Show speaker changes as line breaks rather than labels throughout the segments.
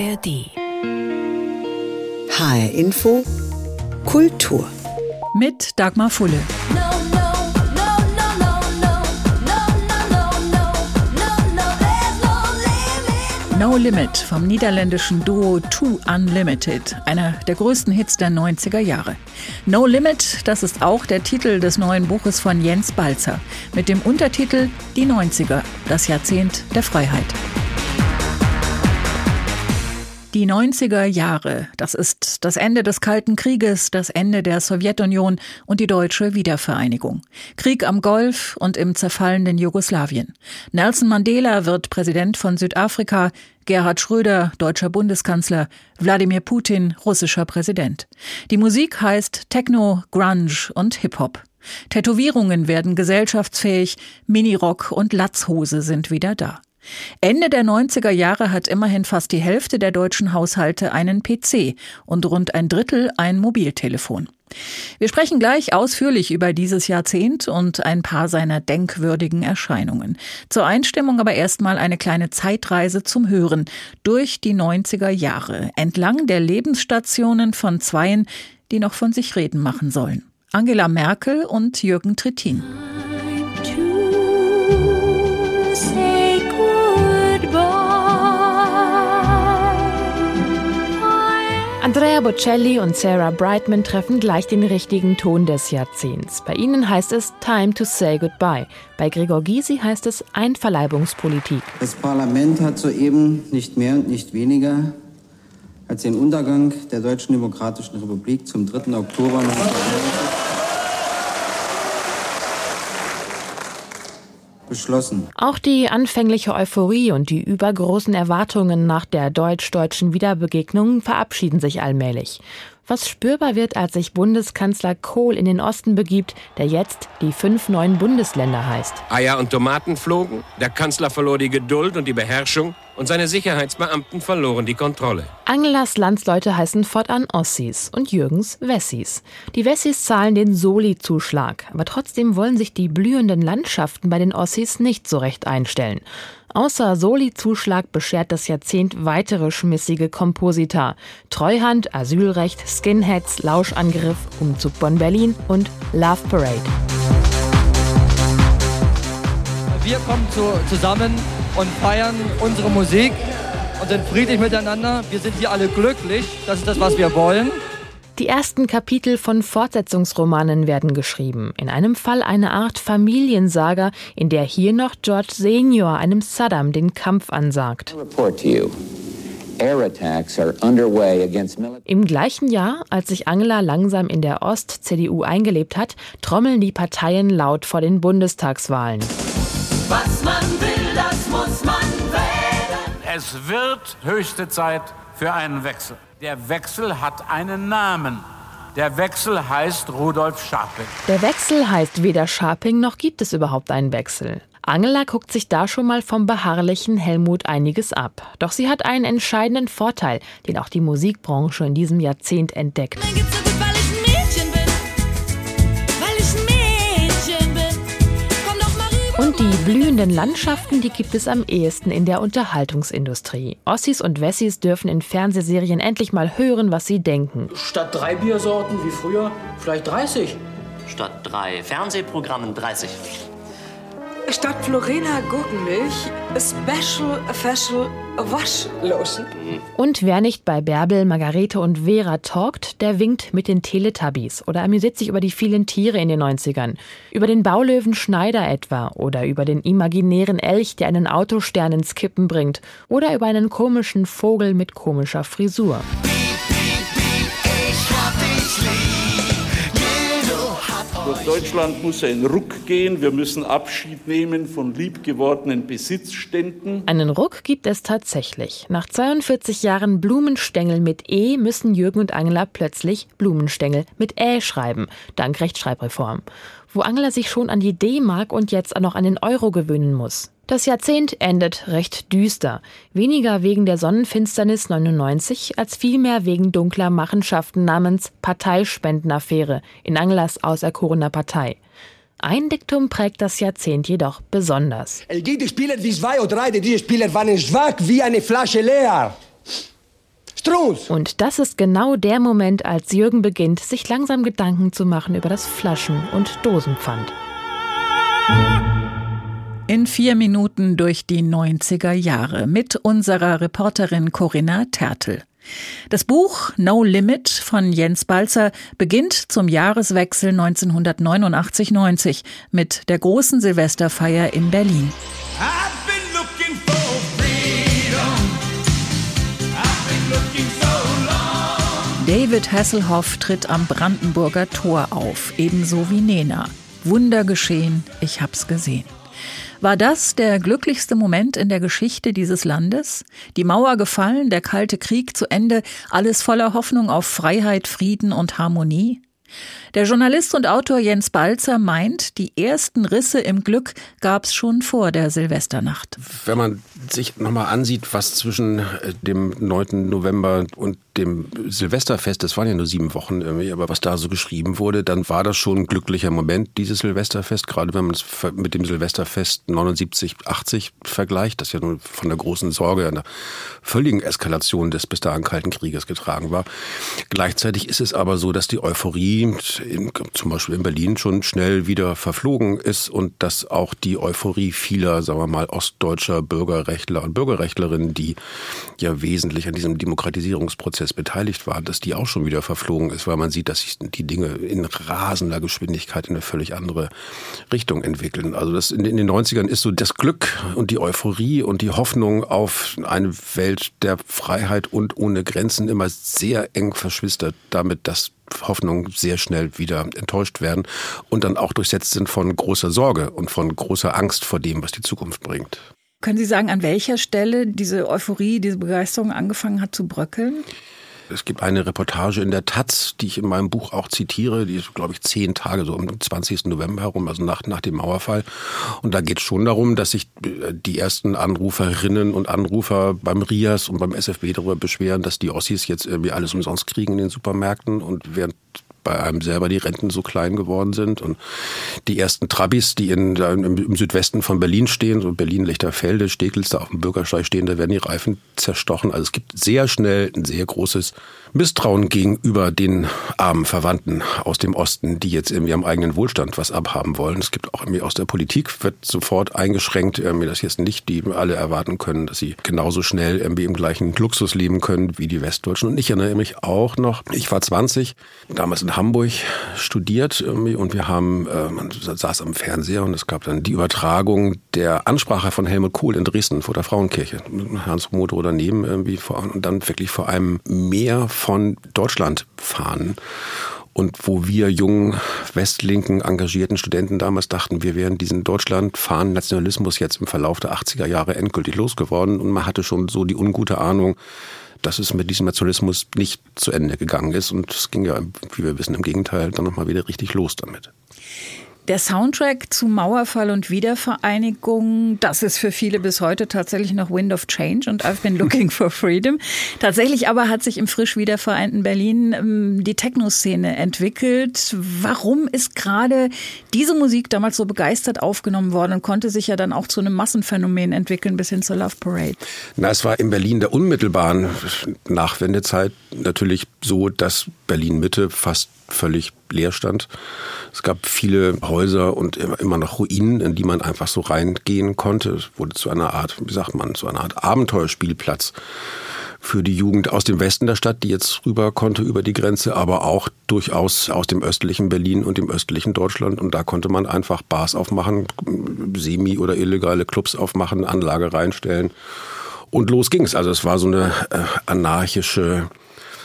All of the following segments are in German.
ARD.
HR Info Kultur.
Mit Dagmar Fulle. No Limit vom niederländischen Duo Two Unlimited, einer der größten Hits der 90er Jahre. No Limit, das ist auch der Titel des neuen Buches von Jens Balzer mit dem Untertitel Die 90er, das Jahrzehnt der Freiheit. Die 90er Jahre, das ist das Ende des Kalten Krieges, das Ende der Sowjetunion und die deutsche Wiedervereinigung. Krieg am Golf und im zerfallenden Jugoslawien. Nelson Mandela wird Präsident von Südafrika, Gerhard Schröder, deutscher Bundeskanzler, Wladimir Putin, russischer Präsident. Die Musik heißt Techno, Grunge und Hip-Hop. Tätowierungen werden gesellschaftsfähig, Minirock und Latzhose sind wieder da. Ende der 90er Jahre hat immerhin fast die Hälfte der deutschen Haushalte einen PC und rund ein Drittel ein Mobiltelefon. Wir sprechen gleich ausführlich über dieses Jahrzehnt und ein paar seiner denkwürdigen Erscheinungen. Zur Einstimmung aber erstmal eine kleine Zeitreise zum Hören durch die 90er Jahre, entlang der Lebensstationen von Zweien, die noch von sich reden machen sollen. Angela Merkel und Jürgen Trittin.
Andrea Bocelli und Sarah Brightman treffen gleich den richtigen Ton des Jahrzehnts. Bei ihnen heißt es Time to say goodbye. Bei Gregor Gysi heißt es Einverleibungspolitik.
Das Parlament hat soeben nicht mehr und nicht weniger als den Untergang der Deutschen Demokratischen Republik zum 3. Oktober 1990 beschlossen.
Auch die anfängliche Euphorie und die übergroßen Erwartungen nach der deutsch-deutschen Wiederbegegnung verabschieden sich allmählich was spürbar wird, als sich Bundeskanzler Kohl in den Osten begibt, der jetzt die fünf neuen Bundesländer heißt.
Eier und Tomaten flogen, der Kanzler verlor die Geduld und die Beherrschung und seine Sicherheitsbeamten verloren die Kontrolle.
Angelas Landsleute heißen fortan Ossis und Jürgens Wessis. Die Wessis zahlen den Soli-Zuschlag, aber trotzdem wollen sich die blühenden Landschaften bei den Ossis nicht so recht einstellen. Außer Soli-Zuschlag beschert das Jahrzehnt weitere schmissige Komposita. Treuhand, Asylrecht, Skinheads, Lauschangriff, Umzug Bonn-Berlin und Love Parade.
Wir kommen zu, zusammen und feiern unsere Musik und sind friedlich miteinander. Wir sind hier alle glücklich. Das ist das, was wir wollen.
Die ersten Kapitel von Fortsetzungsromanen werden geschrieben. In einem Fall eine Art Familiensaga, in der hier noch George Senior einem Saddam den Kampf ansagt. Im gleichen Jahr, als sich Angela langsam in der Ost-CDU eingelebt hat, trommeln die Parteien laut vor den Bundestagswahlen.
Was man will, das muss man wählen.
Es wird höchste Zeit für einen Wechsel. Der Wechsel hat einen Namen. Der Wechsel heißt Rudolf Scharping.
Der Wechsel heißt weder Scharping noch gibt es überhaupt einen Wechsel. Angela guckt sich da schon mal vom beharrlichen Helmut einiges ab. Doch sie hat einen entscheidenden Vorteil, den auch die Musikbranche in diesem Jahrzehnt entdeckt. Und die blühenden Landschaften, die gibt es am ehesten in der Unterhaltungsindustrie. Ossis und Wessis dürfen in Fernsehserien endlich mal hören, was sie denken.
Statt drei Biersorten wie früher, vielleicht 30.
Statt drei Fernsehprogrammen 30.
Statt Florena Gurkenmilch, Special Facial Waschlotion.
Und wer nicht bei Bärbel, Margarete und Vera talkt, der winkt mit den Teletubbies oder amüsiert sich über die vielen Tiere in den 90ern. Über den Baulöwen Schneider etwa oder über den imaginären Elch, der einen Autostern ins Kippen bringt oder über einen komischen Vogel mit komischer Frisur.
Durch Deutschland muss ein Ruck gehen. Wir müssen Abschied nehmen von liebgewordenen Besitzständen.
Einen Ruck gibt es tatsächlich. Nach 42 Jahren Blumenstängel mit E müssen Jürgen und Angela plötzlich Blumenstängel mit Ä schreiben, dank Rechtschreibreform. Wo Angela sich schon an die D-Mark und jetzt noch an den Euro gewöhnen muss. Das Jahrzehnt endet recht düster. Weniger wegen der Sonnenfinsternis 99 als vielmehr wegen dunkler Machenschaften namens Parteispendenaffäre in Angelas auserkorener Partei. Ein Diktum prägt das Jahrzehnt jedoch besonders.
Die Spieler wie zwei oder drei, die Spieler waren schwach wie eine Flasche leer.
Und das ist genau der Moment, als Jürgen beginnt, sich langsam Gedanken zu machen über das Flaschen- und Dosenpfand.
In vier Minuten durch die 90er Jahre mit unserer Reporterin Corinna Tertel. Das Buch No Limit von Jens Balzer beginnt zum Jahreswechsel 1989-90 mit der großen Silvesterfeier in Berlin. David Hasselhoff tritt am Brandenburger Tor auf, ebenso wie Nena. Wunder geschehen, ich hab's gesehen. War das der glücklichste Moment in der Geschichte dieses Landes? Die Mauer gefallen, der Kalte Krieg zu Ende, alles voller Hoffnung auf Freiheit, Frieden und Harmonie? Der Journalist und Autor Jens Balzer meint, die ersten Risse im Glück gab es schon vor der Silvesternacht.
Wenn man sich nochmal ansieht, was zwischen äh, dem 9. November und dem Silvesterfest, das waren ja nur sieben Wochen irgendwie, aber was da so geschrieben wurde, dann war das schon ein glücklicher Moment, dieses Silvesterfest, gerade wenn man es mit dem Silvesterfest 79, 80 vergleicht, das ja nun von der großen Sorge, einer völligen Eskalation des bis dahin Kalten Krieges getragen war. Gleichzeitig ist es aber so, dass die Euphorie in, zum Beispiel in Berlin schon schnell wieder verflogen ist und dass auch die Euphorie vieler, sagen wir mal, ostdeutscher Bürgerrechtler und Bürgerrechtlerinnen, die ja wesentlich an diesem Demokratisierungsprozess beteiligt waren, dass die auch schon wieder verflogen ist, weil man sieht, dass sich die Dinge in rasender Geschwindigkeit in eine völlig andere Richtung entwickeln. Also das in, in den 90ern ist so das Glück und die Euphorie und die Hoffnung auf eine Welt der Freiheit und ohne Grenzen immer sehr eng verschwistert damit, dass Hoffnungen sehr schnell wieder enttäuscht werden und dann auch durchsetzt sind von großer Sorge und von großer Angst vor dem, was die Zukunft bringt.
Können Sie sagen, an welcher Stelle diese Euphorie, diese Begeisterung angefangen hat zu bröckeln?
Es gibt eine Reportage in der Taz, die ich in meinem Buch auch zitiere, die ist, glaube ich, zehn Tage, so um 20. November herum, also nach, nach dem Mauerfall. Und da geht es schon darum, dass sich äh, die ersten Anruferinnen und Anrufer beim RIAS und beim SFB darüber beschweren, dass die Ossis jetzt irgendwie alles umsonst kriegen in den Supermärkten und während bei einem selber die Renten so klein geworden sind. Und die ersten Trabis, die in, im, Südwesten von Berlin stehen, so Berlin-Lichterfelde, Steglitz, da auf dem Bürgersteig stehen, da werden die Reifen zerstochen. Also es gibt sehr schnell ein sehr großes Misstrauen gegenüber den armen Verwandten aus dem Osten, die jetzt irgendwie am eigenen Wohlstand was abhaben wollen. Es gibt auch irgendwie aus der Politik wird sofort eingeschränkt, irgendwie das jetzt nicht die alle erwarten können, dass sie genauso schnell irgendwie im gleichen Luxus leben können wie die Westdeutschen. Und ich erinnere mich auch noch, ich war 20, damals in Hamburg studiert irgendwie und wir haben, äh, man saß am Fernseher und es gab dann die Übertragung der Ansprache von Helmut Kohl in Dresden vor der Frauenkirche. Hans Motor daneben irgendwie vor, und dann wirklich vor einem Meer von Deutschland fahren. Und wo wir jungen, westlinken, engagierten Studenten damals dachten, wir wären diesen Deutschland fahren Nationalismus jetzt im Verlauf der 80er Jahre endgültig losgeworden. Und man hatte schon so die ungute Ahnung, dass es mit diesem Nationalismus nicht zu Ende gegangen ist. Und es ging ja, wie wir wissen, im Gegenteil dann nochmal wieder richtig los damit.
Der Soundtrack zu Mauerfall und Wiedervereinigung, das ist für viele bis heute tatsächlich noch Wind of Change und I've been looking for freedom. Tatsächlich aber hat sich im frisch wiedervereinten Berlin ähm, die Techno-Szene entwickelt. Warum ist gerade diese Musik damals so begeistert aufgenommen worden und konnte sich ja dann auch zu einem Massenphänomen entwickeln bis hin zur Love Parade?
Na, es war in Berlin der unmittelbaren Nachwendezeit natürlich so, dass Berlin Mitte fast völlig leer stand. Es gab viele Häuser und immer noch Ruinen, in die man einfach so reingehen konnte. Es wurde zu einer Art, wie sagt man, zu einer Art Abenteuerspielplatz für die Jugend aus dem Westen der Stadt, die jetzt rüber konnte über die Grenze, aber auch durchaus aus dem östlichen Berlin und dem östlichen Deutschland. Und da konnte man einfach Bars aufmachen, semi- oder illegale Clubs aufmachen, Anlage reinstellen. Und los ging's. Also es war so eine äh, anarchische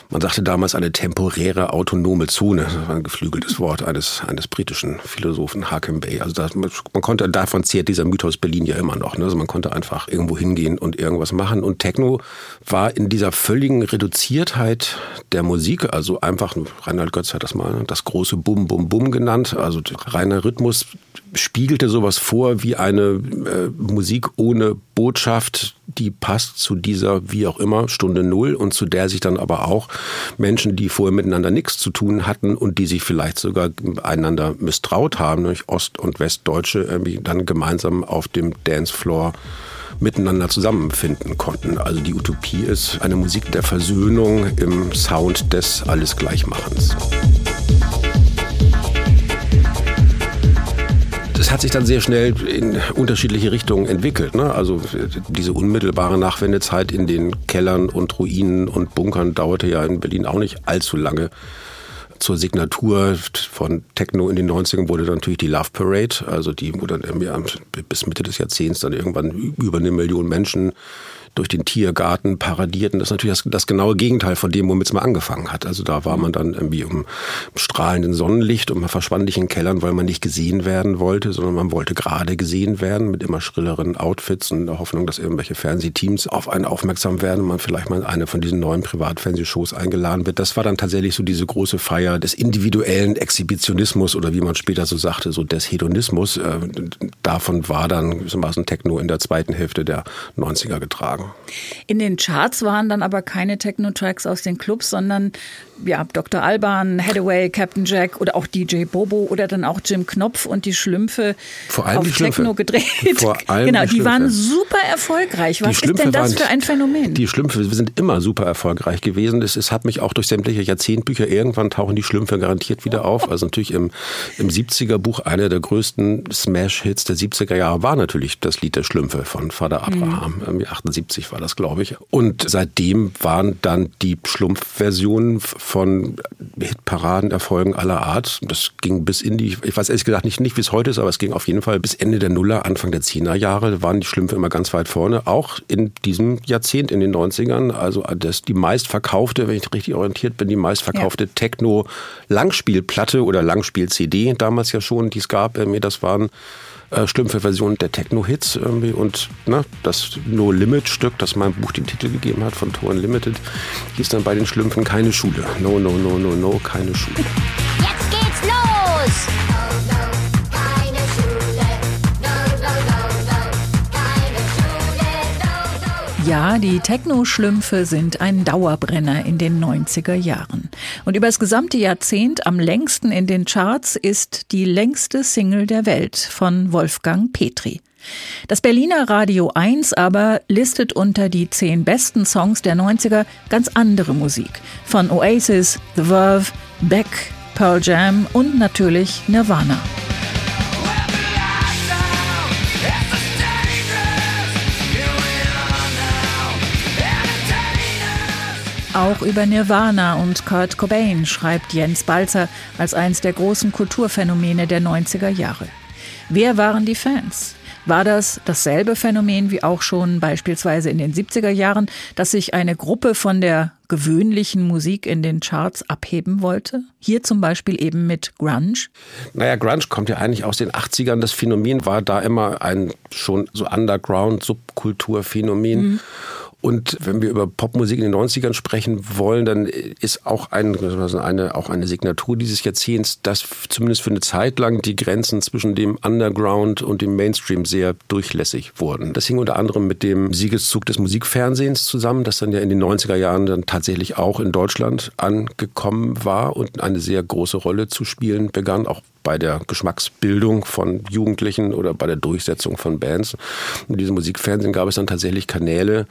man sagte damals eine temporäre autonome Zone. Das war ein geflügeltes Wort eines, eines britischen Philosophen, Hakim Bey. Also das, man konnte, davon zehrt dieser Mythos Berlin ja immer noch. Ne? Also man konnte einfach irgendwo hingehen und irgendwas machen. Und Techno war in dieser völligen Reduziertheit der Musik, also einfach, Reinhard Götz hat das mal das große Bum, Bum, Bum genannt. Also reiner Rhythmus spiegelte sowas vor wie eine äh, Musik ohne Botschaft, die passt zu dieser, wie auch immer, Stunde Null und zu der sich dann aber auch Menschen, die vorher miteinander nichts zu tun hatten und die sich vielleicht sogar einander misstraut haben, nämlich Ost- und Westdeutsche, irgendwie dann gemeinsam auf dem Dancefloor miteinander zusammenfinden konnten. Also die Utopie ist eine Musik der Versöhnung im Sound des Alles Gleichmachens. Hat sich dann sehr schnell in unterschiedliche Richtungen entwickelt. Ne? Also diese unmittelbare Nachwendezeit in den Kellern und Ruinen und Bunkern dauerte ja in Berlin auch nicht allzu lange. Zur Signatur von Techno in den 90ern wurde dann natürlich die Love Parade, also die, wo dann irgendwie bis Mitte des Jahrzehnts dann irgendwann über eine Million Menschen durch den Tiergarten paradierten. Das ist natürlich das, das genaue Gegenteil von dem, womit es mal angefangen hat. Also da war man dann irgendwie im strahlenden Sonnenlicht und man verschwand nicht in Kellern, weil man nicht gesehen werden wollte, sondern man wollte gerade gesehen werden mit immer schrilleren Outfits und der Hoffnung, dass irgendwelche Fernsehteams auf einen aufmerksam werden und man vielleicht mal in eine von diesen neuen Privatfernsehshows eingeladen wird. Das war dann tatsächlich so diese große Feier des individuellen Exhibitionismus oder wie man später so sagte, so des Hedonismus. Äh, davon war dann gewissermaßen Techno in der zweiten Hälfte der 90er getragen.
In den Charts waren dann aber keine Techno-Tracks aus den Clubs, sondern ja, Dr. Alban, Hathaway, Captain Jack oder auch DJ Bobo oder dann auch Jim Knopf und die Schlümpfe
Vor allem
auf
die Schlümpfe.
Techno gedreht.
Vor allem
genau,
die Schlümpfe.
waren super erfolgreich. Was ist denn das für ein Phänomen?
Die Schlümpfe sind immer super erfolgreich gewesen. Es, es hat mich auch durch sämtliche Jahrzehntbücher, irgendwann tauchen die Schlümpfe garantiert wieder auf. Also natürlich im, im 70er Buch einer der größten Smash-Hits der 70er Jahre war natürlich das Lied der Schlümpfe von Vater Abraham. Irgendwie 78 war das, glaube ich. Und seitdem waren dann die Schlumpfversionen von Hitparadenerfolgen aller Art. Das ging bis in die, ich weiß ehrlich gesagt nicht, nicht wie es heute ist, aber es ging auf jeden Fall bis Ende der Nuller, Anfang der Zehner Jahre waren die Schlümpfe immer ganz weit vorne. Auch in diesem Jahrzehnt, in den 90ern. Also das die meistverkaufte, wenn ich richtig orientiert bin, die meistverkaufte Techno-Langspielplatte oder Langspiel-CD, damals ja schon, die es gab, irgendwie, das waren äh, Schlümpfe-Versionen der Techno-Hits irgendwie und ne, das No-Limit-Stück, das mein Buch den Titel gegeben hat von Tor Unlimited, hieß dann bei den Schlümpfen keine Schule. No, no, no, no, no, keine Schule.
Jetzt geht's los!
Ja, die Techno-Schlümpfe sind ein Dauerbrenner in den 90er Jahren. Und über das gesamte Jahrzehnt am längsten in den Charts ist die längste Single der Welt von Wolfgang Petri. Das Berliner Radio 1 aber listet unter die zehn besten Songs der 90er ganz andere Musik. Von Oasis, The Verve, Beck, Pearl Jam und natürlich Nirvana. Auch über Nirvana und Kurt Cobain schreibt Jens Balzer als eins der großen Kulturphänomene der 90er Jahre. Wer waren die Fans? War das dasselbe Phänomen wie auch schon beispielsweise in den 70er Jahren, dass sich eine Gruppe von der gewöhnlichen Musik in den Charts abheben wollte? Hier zum Beispiel eben mit Grunge.
Naja, Grunge kommt ja eigentlich aus den 80ern. Das Phänomen war da immer ein schon so Underground-Subkulturphänomen. Und wenn wir über Popmusik in den 90ern sprechen wollen, dann ist auch ein, eine, auch eine Signatur dieses Jahrzehnts, dass zumindest für eine Zeit lang die Grenzen zwischen dem Underground und dem Mainstream sehr durchlässig wurden. Das hing unter anderem mit dem Siegeszug des Musikfernsehens zusammen, das dann ja in den 90er Jahren dann tatsächlich auch in Deutschland angekommen war und eine sehr große Rolle zu spielen begann, auch bei der Geschmacksbildung von Jugendlichen oder bei der Durchsetzung von Bands. In diesem Musikfernsehen gab es dann tatsächlich Kanäle,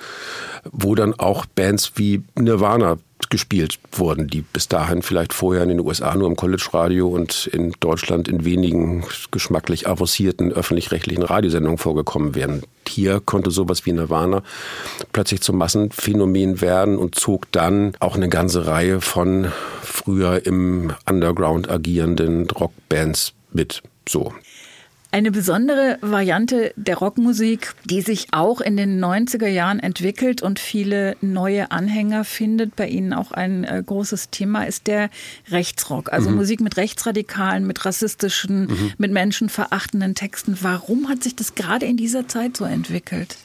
wo dann auch Bands wie Nirvana gespielt wurden, die bis dahin vielleicht vorher in den USA nur im College-Radio und in Deutschland in wenigen geschmacklich avancierten öffentlich-rechtlichen Radiosendungen vorgekommen wären. Hier konnte sowas wie Nirvana plötzlich zum Massenphänomen werden und zog dann auch eine ganze Reihe von früher im Underground agierenden Rockbands mit. So.
Eine besondere Variante der Rockmusik, die sich auch in den 90er Jahren entwickelt und viele neue Anhänger findet, bei Ihnen auch ein äh, großes Thema, ist der Rechtsrock. Also
Mhm.
Musik mit rechtsradikalen, mit rassistischen,
Mhm.
mit menschenverachtenden Texten. Warum hat sich das gerade in dieser Zeit so entwickelt?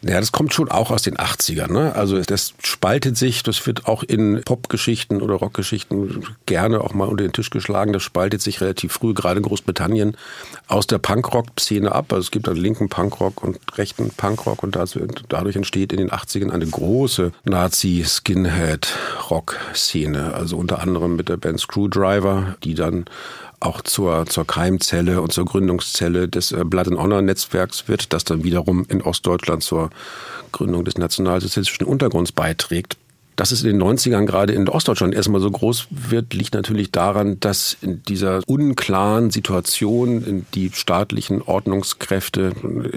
Ja, das kommt schon auch aus den 80ern. Ne? Also das spaltet sich, das wird auch in Popgeschichten oder Rockgeschichten gerne auch mal unter den Tisch geschlagen. Das spaltet sich relativ früh, gerade in Großbritannien, aus der Punkrock-Szene ab. Also es gibt einen linken Punkrock und rechten Punkrock und dazu- dadurch entsteht in den 80ern eine große Nazi-Skinhead-Rock-Szene. Also unter anderem mit der Band Screwdriver, die dann auch zur, zur Keimzelle und zur Gründungszelle des äh, Blood and Honor Netzwerks wird, das dann wiederum in Ostdeutschland zur Gründung des nationalsozialistischen Untergrunds beiträgt. Dass es in den 90ern gerade in Ostdeutschland erstmal so groß wird, liegt natürlich daran, dass in dieser unklaren Situation die staatlichen Ordnungskräfte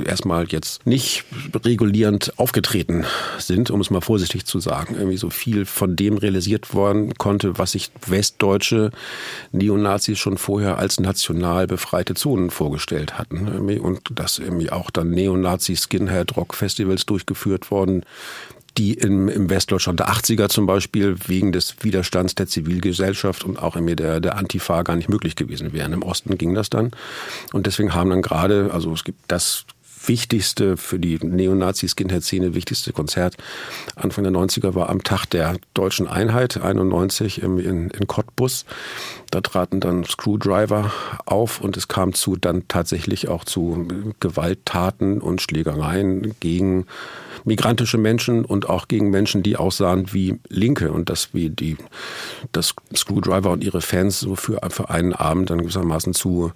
erstmal jetzt nicht regulierend aufgetreten sind, um es mal vorsichtig zu sagen. Irgendwie so viel von dem realisiert worden konnte, was sich westdeutsche Neonazis schon vorher als national befreite Zonen vorgestellt hatten. Und dass irgendwie auch dann Neonazi-Skinhead-Rock-Festivals durchgeführt worden die im, im Westdeutschland der 80er zum Beispiel wegen des Widerstands der Zivilgesellschaft und auch irgendwie der, der Antifa gar nicht möglich gewesen wären. Im Osten ging das dann. Und deswegen haben dann gerade, also es gibt das wichtigste für die Neonazi-Skinhead-Szene wichtigste Konzert Anfang der 90er war am Tag der deutschen Einheit 91 in, in Cottbus. Da traten dann Screwdriver auf und es kam zu dann tatsächlich auch zu Gewalttaten und Schlägereien gegen migrantische Menschen und auch gegen Menschen, die aussahen wie Linke. Und das wie die das Screwdriver und ihre Fans so für, für einen Abend dann gewissermaßen zu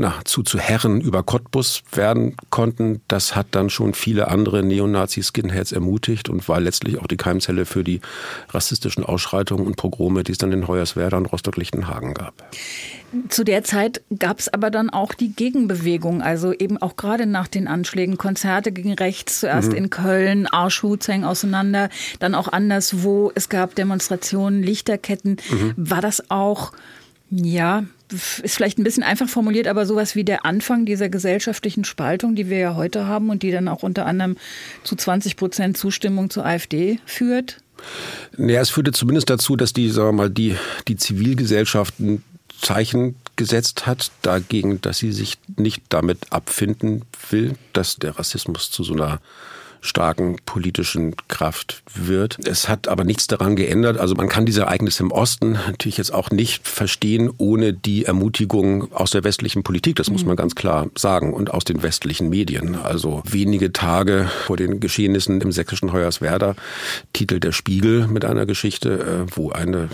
na, zu, zu Herren über Cottbus werden konnten, das hat dann schon viele andere Neonazi-Skinheads ermutigt und war letztlich auch die Keimzelle für die rassistischen Ausschreitungen und Pogrome, die es dann in Hoyerswerda und Rostock-Lichtenhagen gab.
Zu der Zeit gab es aber dann auch die Gegenbewegung, also eben auch gerade nach den Anschlägen, Konzerte gegen rechts, zuerst mhm. in Köln, Arschhut hängen auseinander, dann auch anderswo, es gab Demonstrationen, Lichterketten. Mhm. War das auch, ja, ist vielleicht ein bisschen einfach formuliert, aber sowas wie der Anfang dieser gesellschaftlichen Spaltung, die wir ja heute haben und die dann auch unter anderem zu 20 Prozent Zustimmung zur AfD führt?
Naja, es führte zumindest dazu, dass die, sagen wir mal, die, die Zivilgesellschaft ein Zeichen gesetzt hat dagegen, dass sie sich nicht damit abfinden will, dass der Rassismus zu so einer starken politischen Kraft wird. Es hat aber nichts daran geändert. Also man kann diese Ereignisse im Osten natürlich jetzt auch nicht verstehen ohne die Ermutigung aus der westlichen Politik. Das muss man ganz klar sagen und aus den westlichen Medien. Also wenige Tage vor den Geschehnissen im sächsischen Hoyerswerda titelt der Spiegel mit einer Geschichte, äh, wo eine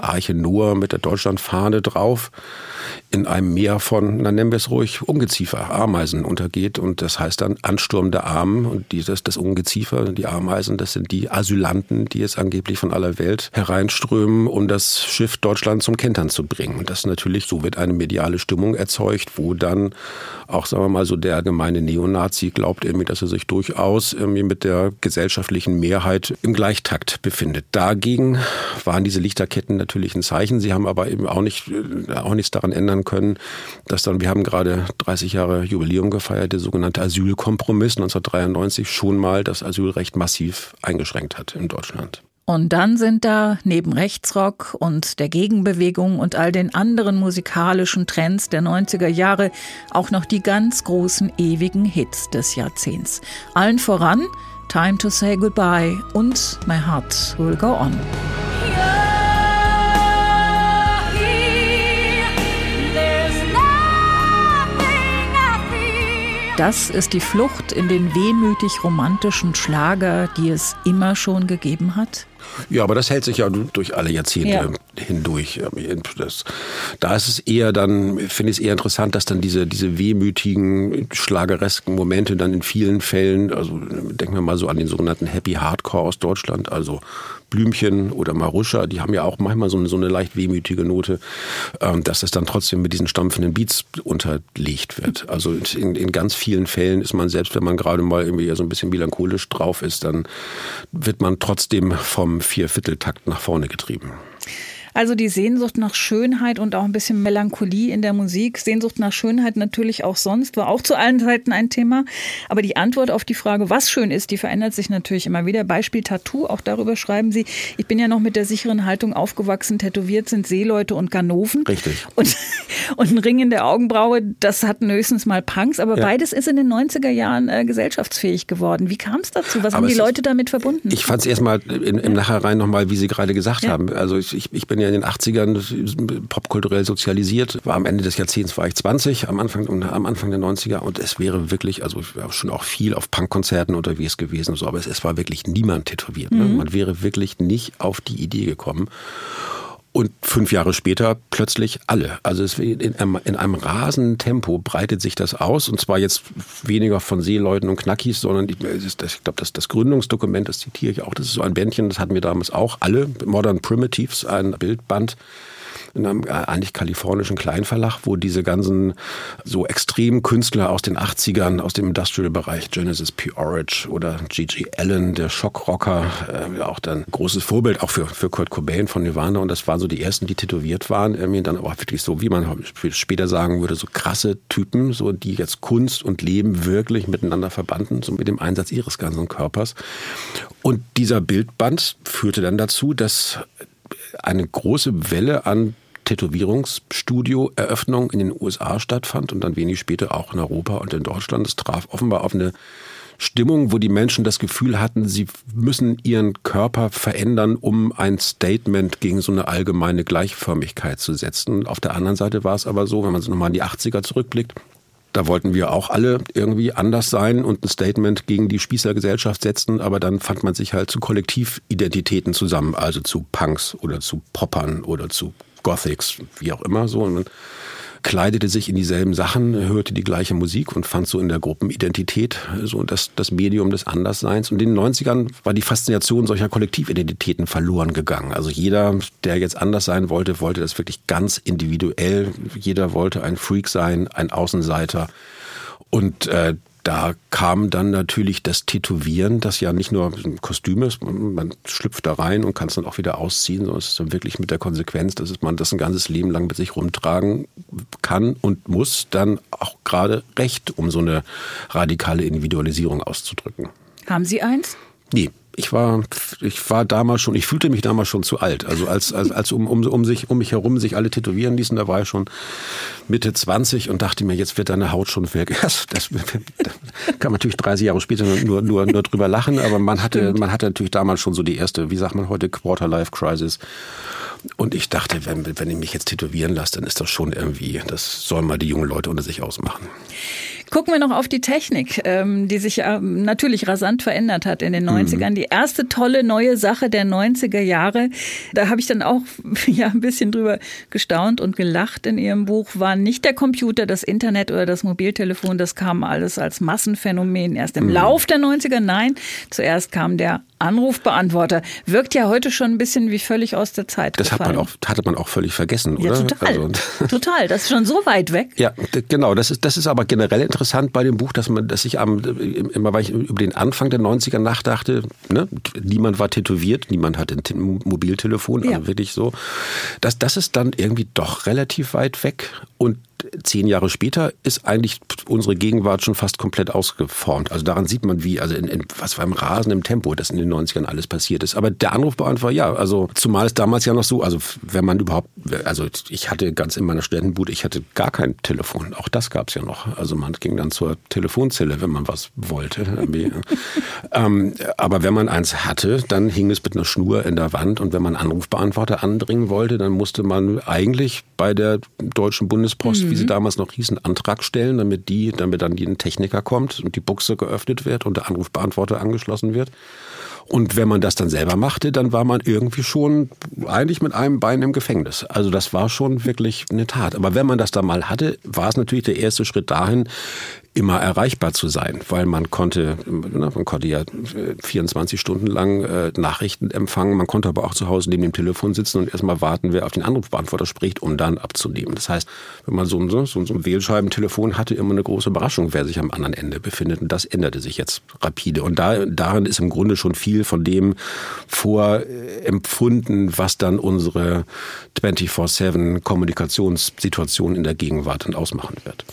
Arche Noah mit der Deutschlandfahne drauf in einem Meer von, na nennen wir es ruhig, Ungeziefer, Ameisen untergeht und das heißt dann Ansturm der Armen und dieses, das Ungeziefer, die Ameisen, das sind die Asylanten, die jetzt angeblich von aller Welt hereinströmen, um das Schiff Deutschland zum Kentern zu bringen. Und das natürlich, so wird eine mediale Stimmung erzeugt, wo dann auch, sagen wir mal, so der gemeine Neonazi glaubt irgendwie, dass er sich durchaus irgendwie mit der gesellschaftlichen Mehrheit im Gleichtakt befindet. Dagegen waren diese Lichterketten natürlich ein Zeichen. Sie haben aber eben auch nicht, auch nichts daran ändern können, dass dann, wir haben gerade 30 Jahre Jubiläum gefeiert, der sogenannte Asylkompromiss 1993 schon mal das Asylrecht massiv eingeschränkt hat in Deutschland.
Und dann sind da neben Rechtsrock und der Gegenbewegung und all den anderen musikalischen Trends der 90er Jahre auch noch die ganz großen ewigen Hits des Jahrzehnts. Allen voran Time to Say Goodbye und My Heart Will Go On. Das ist die Flucht in den wehmütig romantischen Schlager, die es immer schon gegeben hat?
Ja, aber das hält sich ja durch alle Jahrzehnte ja. hindurch. Das, da ist es eher dann, finde ich es eher interessant, dass dann diese, diese wehmütigen, schlageresken Momente dann in vielen Fällen, also denken wir mal so an den sogenannten Happy Hardcore aus Deutschland, also Blümchen oder Maruscha, die haben ja auch manchmal so eine, so eine leicht wehmütige Note, ähm, dass das dann trotzdem mit diesen stampfenden Beats unterlegt wird. Also in, in ganz vielen Fällen ist man, selbst wenn man gerade mal irgendwie so ein bisschen melancholisch drauf ist, dann wird man trotzdem vom Viervierteltakt nach vorne getrieben.
Also die Sehnsucht nach Schönheit und auch ein bisschen Melancholie in der Musik. Sehnsucht nach Schönheit natürlich auch sonst, war auch zu allen Zeiten ein Thema. Aber die Antwort auf die Frage, was schön ist, die verändert sich natürlich immer wieder. Beispiel Tattoo, auch darüber schreiben Sie, ich bin ja noch mit der sicheren Haltung aufgewachsen, tätowiert sind Seeleute und Ganoven.
Richtig.
Und, und ein Ring in der Augenbraue, das hatten höchstens mal Punks, aber ja. beides ist in den 90er Jahren äh, gesellschaftsfähig geworden. Wie kam es dazu? Was aber haben die Leute damit verbunden?
Ich fand es erstmal im Nachhinein nochmal, wie Sie gerade gesagt ja. haben. Also ich, ich bin ja in den 80ern popkulturell sozialisiert. War am Ende des Jahrzehnts war ich 20, am Anfang, am Anfang der 90er und es wäre wirklich, also ich war schon auch viel auf Punkkonzerten unterwegs gewesen so, aber es, es war wirklich niemand tätowiert. Ne? Mhm. Man wäre wirklich nicht auf die Idee gekommen. Und fünf Jahre später plötzlich alle. Also es, in, einem, in einem rasenden Tempo breitet sich das aus. Und zwar jetzt weniger von Seeleuten und Knackis, sondern ich, ich glaube, das, das Gründungsdokument, das zitiere ich auch, das ist so ein Bändchen, das hatten wir damals auch alle, Modern Primitives, ein Bildband in einem äh, eigentlich kalifornischen Kleinverlag, wo diese ganzen so extremen Künstler aus den 80ern, aus dem Industrial-Bereich, Genesis P. Orridge oder Gigi Allen, der Schockrocker, äh, auch dann großes Vorbild auch für, für Kurt Cobain von Nirvana und das waren so die ersten, die tätowiert waren, irgendwie dann aber wirklich so, wie man später sagen würde, so krasse Typen, so die jetzt Kunst und Leben wirklich miteinander verbanden, so mit dem Einsatz ihres ganzen Körpers. Und dieser Bildband führte dann dazu, dass eine große Welle an Tätowierungsstudio-Eröffnung in den USA stattfand und dann wenig später auch in Europa und in Deutschland. Es traf offenbar auf eine Stimmung, wo die Menschen das Gefühl hatten, sie müssen ihren Körper verändern, um ein Statement gegen so eine allgemeine Gleichförmigkeit zu setzen. Auf der anderen Seite war es aber so, wenn man so nochmal in die 80er zurückblickt, da wollten wir auch alle irgendwie anders sein und ein Statement gegen die Spießergesellschaft setzen, aber dann fand man sich halt zu Kollektividentitäten zusammen, also zu Punks oder zu Poppern oder zu Gothics, wie auch immer so. Und man kleidete sich in dieselben Sachen, hörte die gleiche Musik und fand so in der Gruppenidentität so das, das Medium des Andersseins. Und in den 90ern war die Faszination solcher Kollektividentitäten verloren gegangen. Also jeder, der jetzt anders sein wollte, wollte das wirklich ganz individuell. Jeder wollte ein Freak sein, ein Außenseiter. Und äh, da kam dann natürlich das Tätowieren, das ja nicht nur ein Kostüm ist, man schlüpft da rein und kann es dann auch wieder ausziehen, sondern es ist dann wirklich mit der Konsequenz, dass man das ein ganzes Leben lang mit sich rumtragen kann und muss, dann auch gerade recht, um so eine radikale Individualisierung auszudrücken.
Haben Sie eins?
Nee ich war, ich war damals schon, ich fühlte mich damals schon zu alt. Also als, als, als um, um, um, sich, um mich herum sich alle tätowieren ließen, da war ich schon Mitte 20 und dachte mir, jetzt wird deine Haut schon weg. Das, das, das kann man natürlich 30 Jahre später nur, nur, nur drüber lachen, aber man hatte, man hatte natürlich damals schon so die erste, wie sagt man heute, Quarter-Life-Crisis. Und ich dachte, wenn, wenn ich mich jetzt tätowieren lasse, dann ist das schon irgendwie, das sollen mal die jungen Leute unter sich ausmachen.
Gucken wir noch auf die Technik, ähm, die sich natürlich rasant verändert hat in den 90ern. Mhm. Die erste tolle neue Sache der 90er Jahre, da habe ich dann auch ja ein bisschen drüber gestaunt und gelacht in Ihrem Buch, war nicht der Computer, das Internet oder das Mobiltelefon. Das kam alles als Massenphänomen erst im mhm. Lauf der 90er. Nein, zuerst kam der Anrufbeantworter wirkt ja heute schon ein bisschen wie völlig aus der Zeit.
Das hat man auch, hatte man auch völlig vergessen, oder?
Ja, total. Also, total. Das ist schon so weit weg.
Ja, genau. Das ist, das ist aber generell interessant bei dem Buch, dass man, dass ich am, immer, weil ich über den Anfang der 90er nachdachte, ne? niemand war tätowiert, niemand hatte ein Mobiltelefon, also ja. wirklich so. Das, das ist dann irgendwie doch relativ weit weg und zehn Jahre später ist eigentlich unsere Gegenwart schon fast komplett ausgeformt. Also daran sieht man, wie, also in, in was für einem rasenden Tempo das in den 90ern alles passiert ist. Aber der Anrufbeantworter, ja, also zumal es damals ja noch so, also wenn man überhaupt, also ich hatte ganz in meiner Studentenbude, ich hatte gar kein Telefon. Auch das gab es ja noch. Also man ging dann zur Telefonzelle, wenn man was wollte. ähm, aber wenn man eins hatte, dann hing es mit einer Schnur in der Wand und wenn man Anrufbeantworter andringen wollte, dann musste man eigentlich bei der Deutschen Bundespost mhm. Wie sie mhm. damals noch hießen, Antrag stellen, damit die, damit dann ein Techniker kommt und die Buchse geöffnet wird und der Anrufbeantworter angeschlossen wird. Und wenn man das dann selber machte, dann war man irgendwie schon eigentlich mit einem Bein im Gefängnis. Also das war schon wirklich eine Tat. Aber wenn man das da mal hatte, war es natürlich der erste Schritt dahin, immer erreichbar zu sein, weil man konnte, man konnte ja 24 äh, Stunden lang äh, Nachrichten empfangen, man konnte aber auch zu Hause neben dem Telefon sitzen und erstmal warten, wer auf den Anrufbeantworter spricht, um dann abzunehmen. Das heißt, wenn man so ein, so, so ein Wählscheibentelefon hatte, immer eine große Überraschung, wer sich am anderen Ende befindet. Und das änderte sich jetzt rapide. Und da, darin ist im Grunde schon viel von dem vorempfunden, was dann unsere 24-7 Kommunikationssituation in der Gegenwart dann ausmachen wird.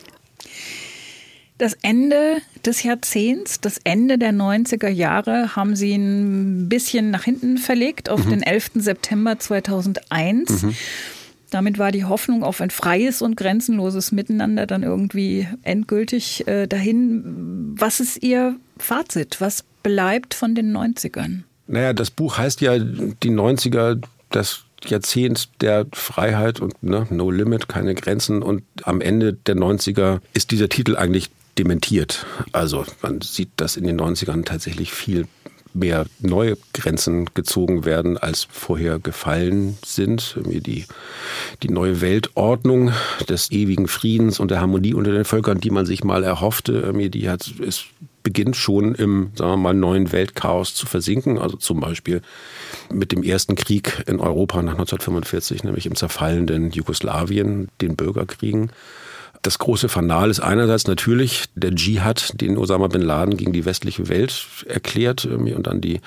Das Ende des Jahrzehnts, das Ende der 90er Jahre haben Sie ein bisschen nach hinten verlegt auf mhm. den 11. September 2001. Mhm. Damit war die Hoffnung auf ein freies und grenzenloses Miteinander dann irgendwie endgültig äh, dahin. Was ist Ihr Fazit? Was bleibt von den 90ern?
Naja, das Buch heißt ja die 90er, das Jahrzehnt der Freiheit und ne, No Limit, keine Grenzen. Und am Ende der 90er ist dieser Titel eigentlich dementiert. Also man sieht, dass in den 90ern tatsächlich viel mehr neue Grenzen gezogen werden, als vorher gefallen sind. Die, die neue Weltordnung des ewigen Friedens und der Harmonie unter den Völkern, die man sich mal erhoffte, die hat, ist beginnt schon im, sagen wir mal, neuen Weltchaos zu versinken. Also zum Beispiel mit dem ersten Krieg in Europa nach 1945, nämlich im zerfallenden Jugoslawien, den Bürgerkriegen. Das große Fanal ist einerseits natürlich der Dschihad, den Osama bin Laden gegen die westliche Welt erklärt und dann die,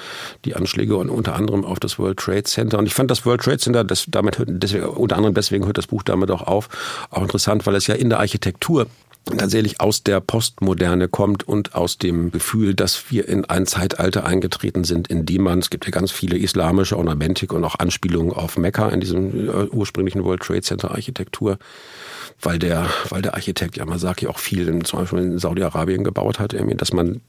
die Anschläge und unter anderem auf das World Trade Center. Und ich fand das World Trade Center, das damit hört, deswegen, unter anderem deswegen hört das Buch damit auch auf, auch interessant, weil es ja in der Architektur tatsächlich aus der Postmoderne kommt und aus dem Gefühl, dass wir in ein Zeitalter eingetreten sind, in dem man, es gibt ja ganz viele islamische Ornamentik und auch Anspielungen auf Mekka in diesem äh, ursprünglichen World Trade Center Architektur, weil der, weil der Architekt Yamazaki auch viel in, zum Beispiel in Saudi-Arabien gebaut hat, dass man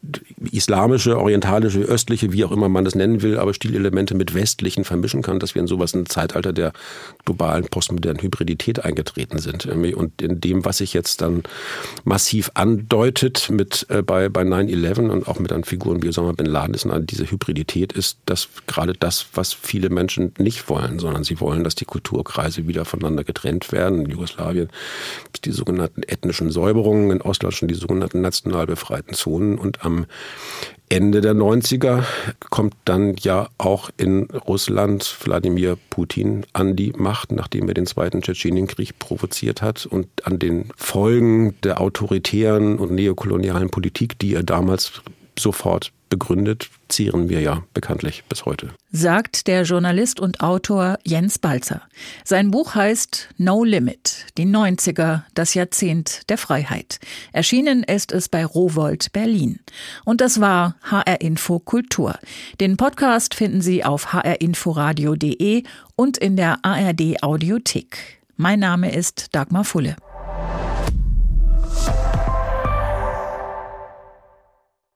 islamische, orientalische, östliche, wie auch immer man das nennen will, aber Stilelemente mit westlichen vermischen kann, dass wir in sowas ein Zeitalter der globalen postmodernen Hybridität eingetreten sind. Und in dem, was sich jetzt dann massiv andeutet mit äh, bei, bei 9-11 und auch mit an Figuren wie Osama Bin Laden, ist diese Hybridität ist das gerade das, was viele Menschen nicht wollen, sondern sie wollen, dass die Kulturkreise wieder voneinander getrennt werden. In Jugoslawien gibt es die sogenannten ethnischen Säuberungen, in Ostdeutschland die sogenannten national befreiten Zonen und am Ende der 90er kommt dann ja auch in Russland Wladimir Putin an die Macht, nachdem er den zweiten Tschetschenienkrieg provoziert hat und an den Folgen der autoritären und neokolonialen Politik, die er damals sofort begründet, zieren wir ja bekanntlich bis heute.
Sagt der Journalist und Autor Jens Balzer. Sein Buch heißt No Limit, die 90er, das Jahrzehnt der Freiheit. Erschienen ist es bei Rowold Berlin. Und das war HR Info Kultur. Den Podcast finden Sie auf hrinforadio.de und in der ARD Audiothek. Mein Name ist Dagmar Fulle.